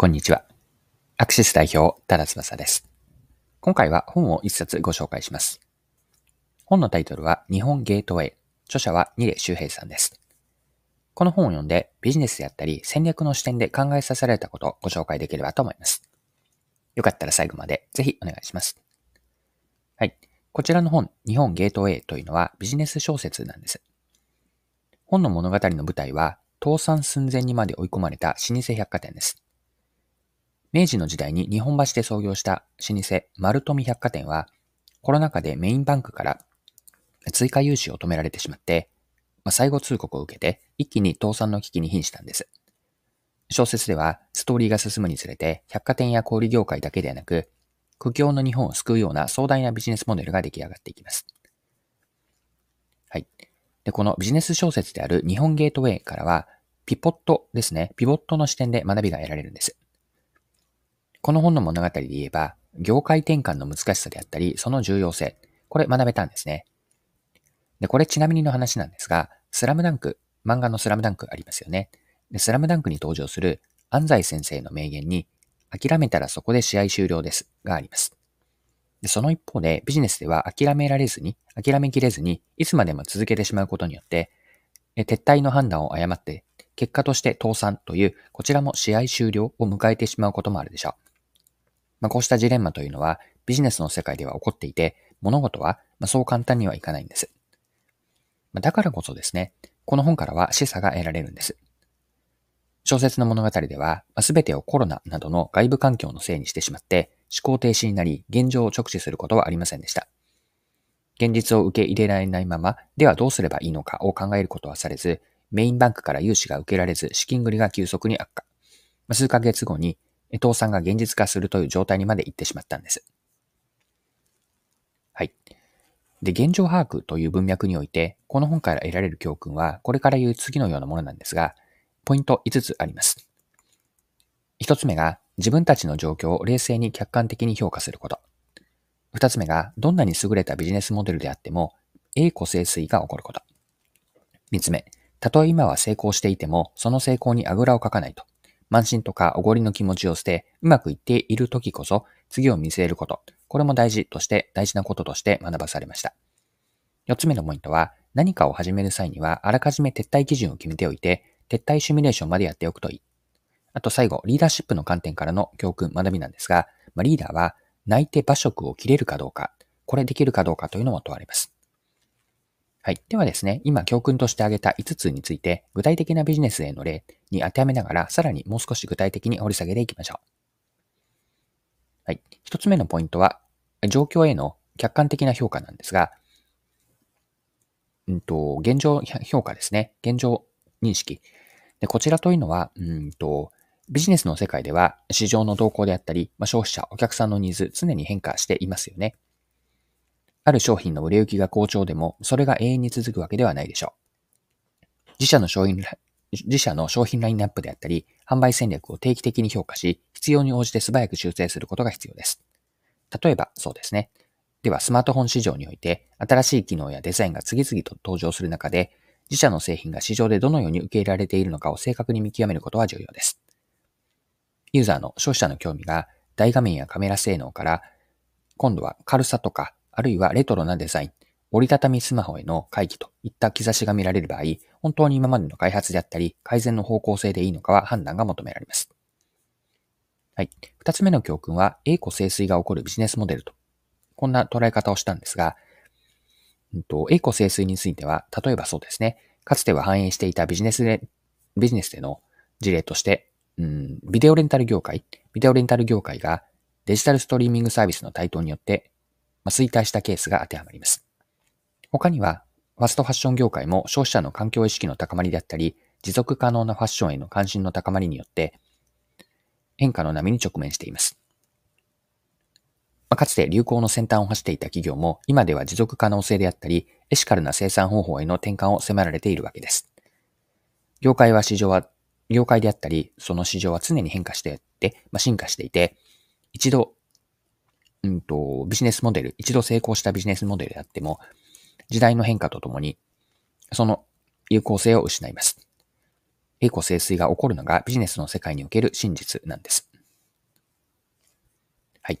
こんにちは。アクシス代表、ただ翼です。今回は本を一冊ご紹介します。本のタイトルは日本ゲートウェイ。著者は二レ周平さんです。この本を読んでビジネスであったり戦略の視点で考えさせられたことをご紹介できればと思います。よかったら最後までぜひお願いします。はい。こちらの本、日本ゲートウェイというのはビジネス小説なんです。本の物語の舞台は倒産寸前にまで追い込まれた老舗百貨店です。明治の時代に日本橋で創業した老舗丸富百貨店は、コロナ禍でメインバンクから追加融資を止められてしまって、まあ、最後通告を受けて一気に倒産の危機に瀕したんです。小説ではストーリーが進むにつれて百貨店や小売業界だけではなく、苦境の日本を救うような壮大なビジネスモデルが出来上がっていきます。はい。で、このビジネス小説である日本ゲートウェイからは、ピポットですね。ピボットの視点で学びが得られるんです。この本の物語で言えば、業界転換の難しさであったり、その重要性、これ学べたんですね。で、これちなみにの話なんですが、スラムダンク、漫画のスラムダンクありますよね。で、スラムダンクに登場する安西先生の名言に、諦めたらそこで試合終了ですがあります。で、その一方でビジネスでは諦められずに、諦めきれずに、いつまでも続けてしまうことによって、撤退の判断を誤って、結果として倒産という、こちらも試合終了を迎えてしまうこともあるでしょう。まあ、こうしたジレンマというのはビジネスの世界では起こっていて、物事はまそう簡単にはいかないんです。まだからこそですね、この本からは示唆が得られるんです。小説の物語では、すべてをコロナなどの外部環境のせいにしてしまって、思考停止になり、現状を直視することはありませんでした。現実を受け入れられないまま、ではどうすればいいのかを考えることはされず、メインバンクから融資が受けられず、資金繰りが急速に悪化。数ヶ月後に倒産が現実化するという状態にまで行ってしまったんです。はい。で、現状把握という文脈において、この本から得られる教訓は、これから言う次のようなものなんですが、ポイント5つあります。1つ目が、自分たちの状況を冷静に客観的に評価すること。2つ目が、どんなに優れたビジネスモデルであっても、栄枯盛衰が起こること。3つ目、たとえ今は成功していても、その成功にあぐらをかかないと。慢心とかおごりの気持ちを捨て、うまくいっている時こそ次を見据えること。これも大事として、大事なこととして学ばされました。四つ目のポイントは、何かを始める際には、あらかじめ撤退基準を決めておいて、撤退シミュレーションまでやっておくといい。あと最後、リーダーシップの観点からの教訓、学びなんですが、まあ、リーダーは、泣いて馬食を切れるかどうか、これできるかどうかというのも問われます。はい。ではですね、今教訓として挙げた5つについて、具体的なビジネスへの例に当てはめながら、さらにもう少し具体的に掘り下げていきましょう。はい。1つ目のポイントは、状況への客観的な評価なんですが、うんと、現状評価ですね。現状認識。でこちらというのは、うんと、ビジネスの世界では市場の動向であったり、まあ、消費者、お客さんのニーズ、常に変化していますよね。ある商品の売れ行きが好調でも、それが永遠に続くわけではないでしょう。自社の商品、自社の商品ラインナップであったり、販売戦略を定期的に評価し、必要に応じて素早く修正することが必要です。例えば、そうですね。では、スマートフォン市場において、新しい機能やデザインが次々と登場する中で、自社の製品が市場でどのように受け入れられているのかを正確に見極めることは重要です。ユーザーの消費者の興味が大画面やカメラ性能から、今度は軽さとかあるいはレトロなデザイン、折りたたみスマホへの回帰といった兆しが見られる場合、本当に今までの開発であったり、改善の方向性でいいのかは判断が求められます。はい。二つ目の教訓は、栄枯盛衰が起こるビジネスモデルと。こんな捉え方をしたんですが、うんと、栄枯盛衰については、例えばそうですね、かつては反映していたビジネスで、ビジネスでの事例として、うん、ビデオレンタル業界、ビデオレンタル業界がデジタルストリーミングサービスの台頭によってま、衰退したケースが当てはまります。他には、ファストファッション業界も消費者の環境意識の高まりであったり、持続可能なファッションへの関心の高まりによって、変化の波に直面しています。ま、かつて流行の先端を走っていた企業も、今では持続可能性であったり、エシカルな生産方法への転換を迫られているわけです。業界は市場は、業界であったり、その市場は常に変化していって、まあ、進化していて、一度うんと、ビジネスモデル、一度成功したビジネスモデルであっても、時代の変化とともに、その有効性を失います。栄枯盛衰が起こるのがビジネスの世界における真実なんです。はい。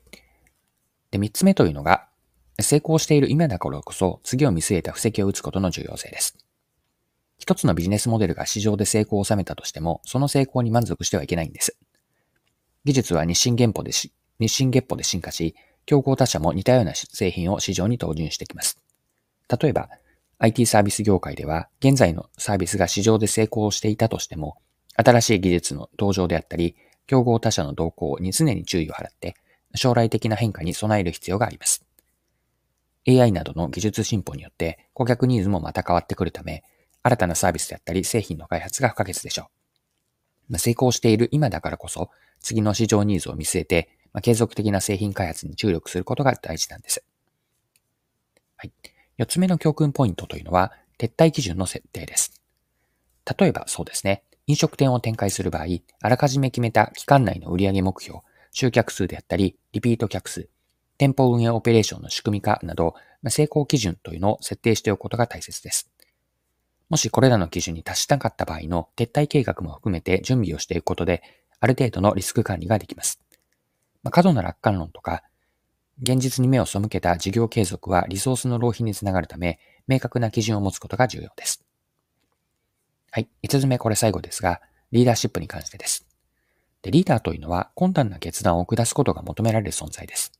で、三つ目というのが、成功している今だからこそ次を見据えた布石を打つことの重要性です。一つのビジネスモデルが市場で成功を収めたとしても、その成功に満足してはいけないんです。技術は日清原歩でし、日清月歩で進化し、競合他社も似たような製品を市場に投入してきます。例えば、IT サービス業界では、現在のサービスが市場で成功していたとしても、新しい技術の登場であったり、競合他社の動向に常に注意を払って、将来的な変化に備える必要があります。AI などの技術進歩によって顧客ニーズもまた変わってくるため、新たなサービスであったり製品の開発が不可欠でしょう。成功している今だからこそ、次の市場ニーズを見据えて、まあ、継続的な製品開発に注力することが大事なんです。はい。四つ目の教訓ポイントというのは、撤退基準の設定です。例えばそうですね、飲食店を展開する場合、あらかじめ決めた期間内の売上目標、集客数であったり、リピート客数、店舗運営オペレーションの仕組み化など、成功基準というのを設定しておくことが大切です。もしこれらの基準に達しなかった場合の撤退計画も含めて準備をしていくことで、ある程度のリスク管理ができます。まあ、過度な楽観論とか、現実に目を背けた事業継続はリソースの浪費につながるため、明確な基準を持つことが重要です。はい。5つ目、これ最後ですが、リーダーシップに関してです。でリーダーというのは困難な決断を下すことが求められる存在です。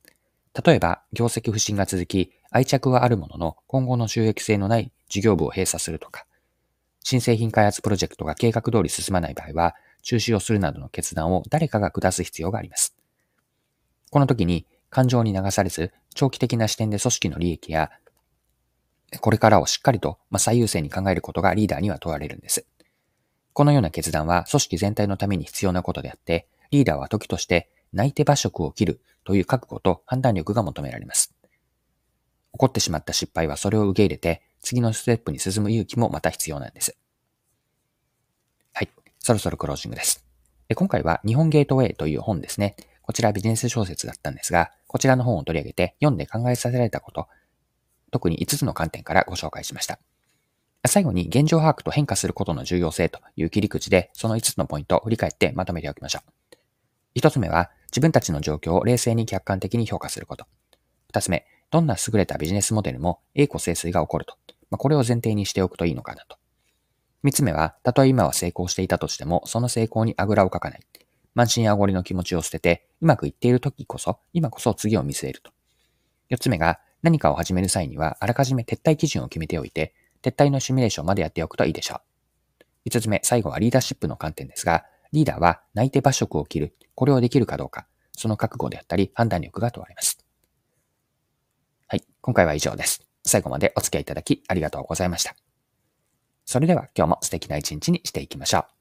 例えば、業績不振が続き、愛着はあるものの、今後の収益性のない事業部を閉鎖するとか、新製品開発プロジェクトが計画通り進まない場合は、中止をするなどの決断を誰かが下す必要があります。この時に感情に流されず、長期的な視点で組織の利益や、これからをしっかりと最優先に考えることがリーダーには問われるんです。このような決断は組織全体のために必要なことであって、リーダーは時として内手馬食を切るという覚悟と判断力が求められます。起こってしまった失敗はそれを受け入れて、次のステップに進む勇気もまた必要なんです。はい。そろそろクロージングです。今回は日本ゲートウェイという本ですね。こちらビジネス小説だったんですが、こちらの本を取り上げて読んで考えさせられたこと、特に5つの観点からご紹介しました。最後に現状把握と変化することの重要性という切り口で、その5つのポイントを振り返ってまとめておきましょう。1つ目は、自分たちの状況を冷静に客観的に評価すること。2つ目、どんな優れたビジネスモデルも栄枯盛衰が起こると。まあ、これを前提にしておくといいのかなと。3つ目は、たとえ今は成功していたとしても、その成功にあぐらをかかない。慢心やおごりの気持ちを捨てて、うまくいっている時こそ、今こそ次を見据えると。四つ目が、何かを始める際には、あらかじめ撤退基準を決めておいて、撤退のシミュレーションまでやっておくといいでしょう。五つ目、最後はリーダーシップの観点ですが、リーダーは内定場食を切る。これをできるかどうか、その覚悟であったり判断力が問われます。はい、今回は以上です。最後までお付き合いいただきありがとうございました。それでは今日も素敵な一日にしていきましょう。